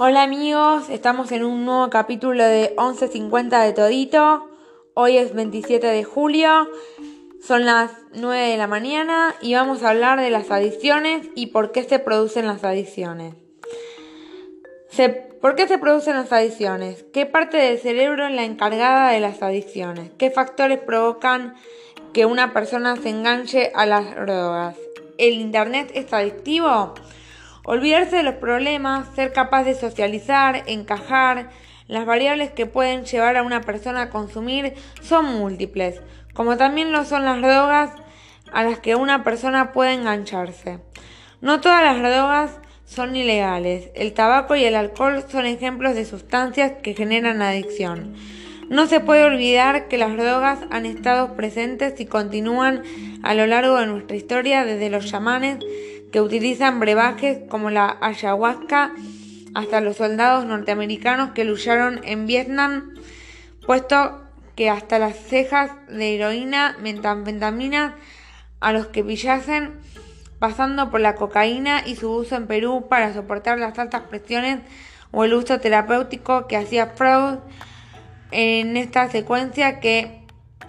Hola amigos, estamos en un nuevo capítulo de 11.50 de Todito. Hoy es 27 de julio, son las 9 de la mañana y vamos a hablar de las adicciones y por qué se producen las adicciones. ¿Por qué se producen las adicciones? ¿Qué parte del cerebro es la encargada de las adicciones? ¿Qué factores provocan que una persona se enganche a las drogas? ¿El Internet es adictivo? Olvidarse de los problemas, ser capaz de socializar, encajar, las variables que pueden llevar a una persona a consumir son múltiples, como también lo son las drogas a las que una persona puede engancharse. No todas las drogas son ilegales. El tabaco y el alcohol son ejemplos de sustancias que generan adicción. No se puede olvidar que las drogas han estado presentes y continúan a lo largo de nuestra historia desde los chamanes que utilizan brebajes como la ayahuasca hasta los soldados norteamericanos que lucharon en Vietnam, puesto que hasta las cejas de heroína, metanfetaminas, a los que pillasen, pasando por la cocaína y su uso en Perú para soportar las altas presiones o el uso terapéutico que hacía Freud en esta secuencia que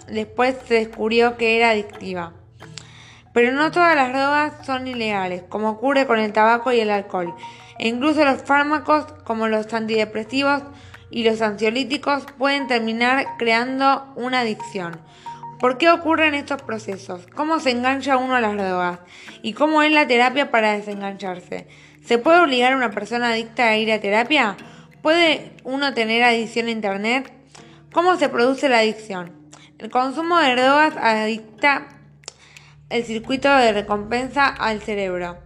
después se descubrió que era adictiva. Pero no todas las drogas son ilegales, como ocurre con el tabaco y el alcohol. E incluso los fármacos, como los antidepresivos y los ansiolíticos, pueden terminar creando una adicción. ¿Por qué ocurren estos procesos? ¿Cómo se engancha uno a las drogas? ¿Y cómo es la terapia para desengancharse? ¿Se puede obligar a una persona adicta a ir a terapia? ¿Puede uno tener adicción a Internet? ¿Cómo se produce la adicción? El consumo de drogas adicta el circuito de recompensa al cerebro.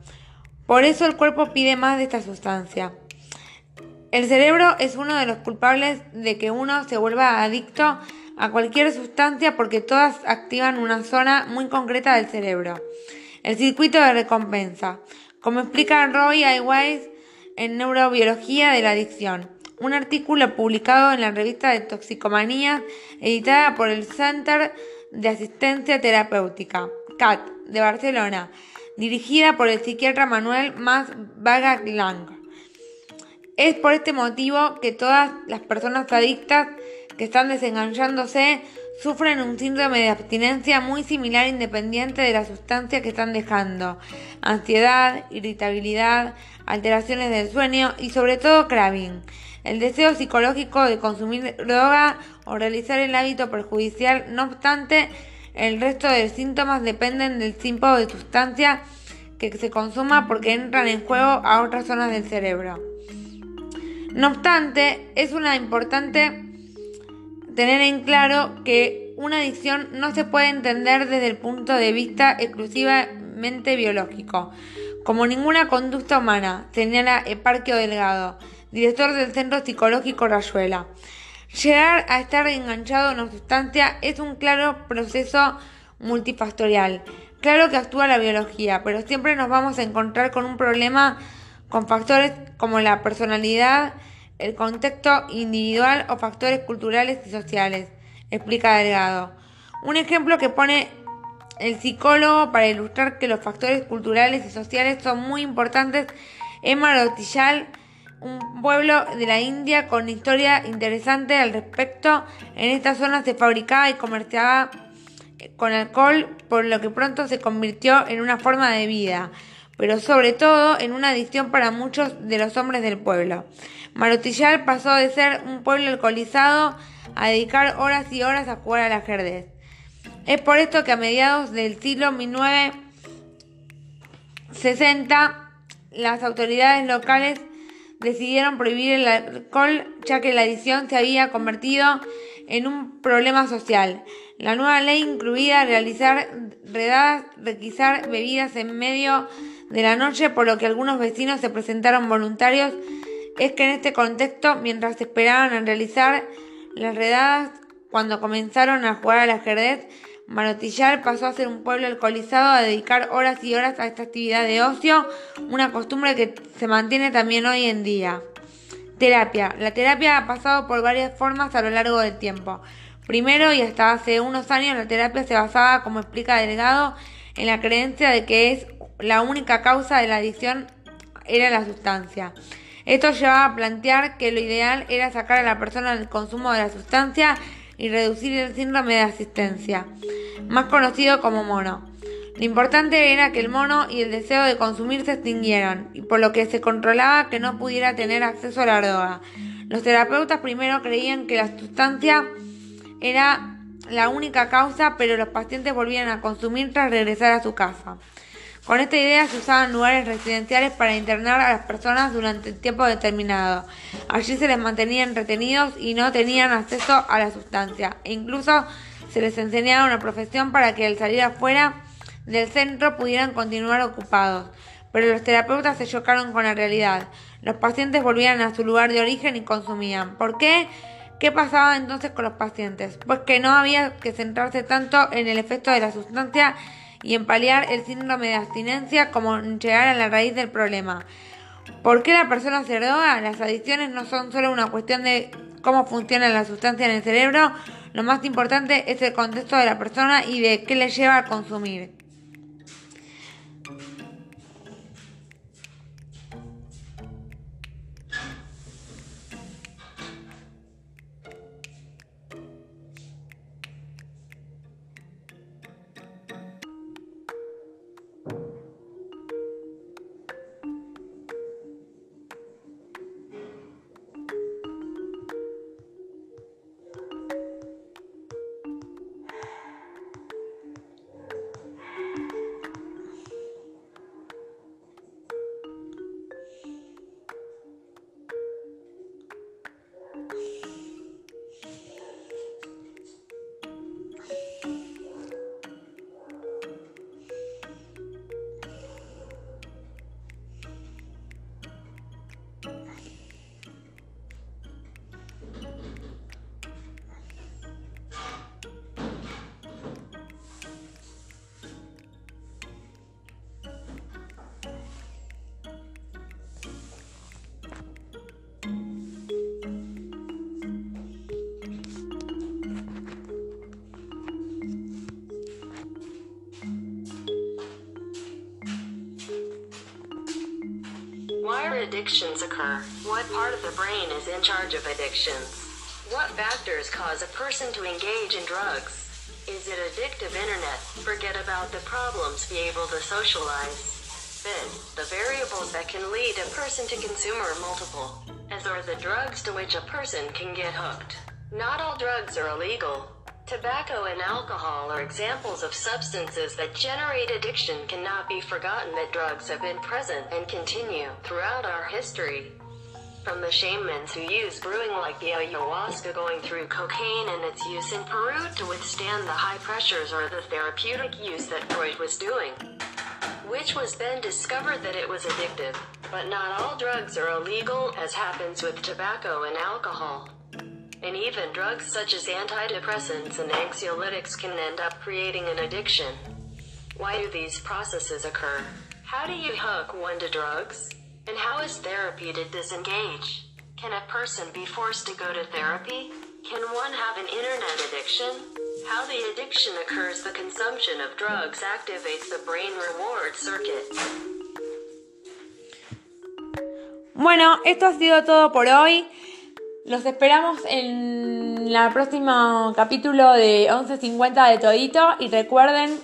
Por eso el cuerpo pide más de esta sustancia. El cerebro es uno de los culpables de que uno se vuelva adicto a cualquier sustancia porque todas activan una zona muy concreta del cerebro, el circuito de recompensa, como explica Roy I. Weiss en Neurobiología de la Adicción, un artículo publicado en la revista de Toxicomanía editada por el Center de Asistencia Terapéutica. CAT, de Barcelona, dirigida por el psiquiatra Manuel Mas Lang. Es por este motivo que todas las personas adictas que están desenganchándose sufren un síndrome de abstinencia muy similar independiente de la sustancia que están dejando. Ansiedad, irritabilidad, alteraciones del sueño y sobre todo craving. El deseo psicológico de consumir droga o realizar el hábito perjudicial, no obstante, el resto de síntomas dependen del tipo de sustancia que se consuma porque entran en juego a otras zonas del cerebro. No obstante, es una importante tener en claro que una adicción no se puede entender desde el punto de vista exclusivamente biológico, como ninguna conducta humana, señala Eparquio Delgado, director del Centro Psicológico Rayuela. Llegar a estar enganchado en una sustancia es un claro proceso multifactorial. Claro que actúa la biología, pero siempre nos vamos a encontrar con un problema con factores como la personalidad, el contexto individual o factores culturales y sociales, explica Delgado. Un ejemplo que pone el psicólogo para ilustrar que los factores culturales y sociales son muy importantes es Marotillal un pueblo de la India con historia interesante al respecto. En esta zona se fabricaba y comerciaba con alcohol, por lo que pronto se convirtió en una forma de vida, pero sobre todo en una adicción para muchos de los hombres del pueblo. Marotillar pasó de ser un pueblo alcoholizado a dedicar horas y horas a jugar al ajedrez. Es por esto que a mediados del siglo 1960 las autoridades locales decidieron prohibir el alcohol ya que la adicción se había convertido en un problema social. La nueva ley incluía realizar redadas, requisar bebidas en medio de la noche, por lo que algunos vecinos se presentaron voluntarios. Es que en este contexto, mientras esperaban a realizar las redadas, cuando comenzaron a jugar al ajedrez, Manotillar pasó a ser un pueblo alcoholizado a dedicar horas y horas a esta actividad de ocio, una costumbre que se mantiene también hoy en día. Terapia. La terapia ha pasado por varias formas a lo largo del tiempo. Primero y hasta hace unos años la terapia se basaba, como explica Delgado, en la creencia de que es la única causa de la adicción era la sustancia. Esto llevaba a plantear que lo ideal era sacar a la persona del consumo de la sustancia y reducir el síndrome de asistencia, más conocido como mono. Lo importante era que el mono y el deseo de consumir se extinguieran, y por lo que se controlaba que no pudiera tener acceso a la droga. Los terapeutas primero creían que la sustancia era la única causa, pero los pacientes volvían a consumir tras regresar a su casa. Con esta idea se usaban lugares residenciales para internar a las personas durante tiempo determinado. Allí se les mantenían retenidos y no tenían acceso a la sustancia. E incluso se les enseñaba una profesión para que al salir afuera del centro pudieran continuar ocupados. Pero los terapeutas se chocaron con la realidad. Los pacientes volvían a su lugar de origen y consumían. ¿Por qué? ¿Qué pasaba entonces con los pacientes? Pues que no había que centrarse tanto en el efecto de la sustancia y en paliar el síndrome de abstinencia como llegar a la raíz del problema. ¿Por qué la persona se droga? Las adicciones no son solo una cuestión de cómo funciona la sustancia en el cerebro, lo más importante es el contexto de la persona y de qué le lleva a consumir. Addictions occur? What part of the brain is in charge of addictions? What factors cause a person to engage in drugs? Is it addictive internet? Forget about the problems, be able to socialize. Then, the variables that can lead a person to consume are multiple, as are the drugs to which a person can get hooked. Not all drugs are illegal. Tobacco and alcohol are examples of substances that generate addiction cannot be forgotten that drugs have been present and continue throughout our history. From the shamans who use brewing like the ayahuasca going through cocaine and its use in Peru to withstand the high pressures or the therapeutic use that Freud was doing. Which was then discovered that it was addictive. But not all drugs are illegal as happens with tobacco and alcohol. And even drugs such as antidepressants and anxiolytics can end up creating an addiction. Why do these processes occur? How do you hook one to drugs? And how is therapy to disengage? Can a person be forced to go to therapy? Can one have an internet addiction? How the addiction occurs the consumption of drugs activates the brain reward circuit. Bueno, esto ha sido todo por hoy. Los esperamos en el próximo capítulo de 11.50 de Todito y recuerden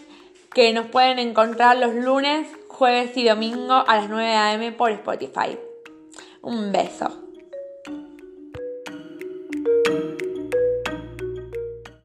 que nos pueden encontrar los lunes, jueves y domingo a las 9 am por Spotify. Un beso.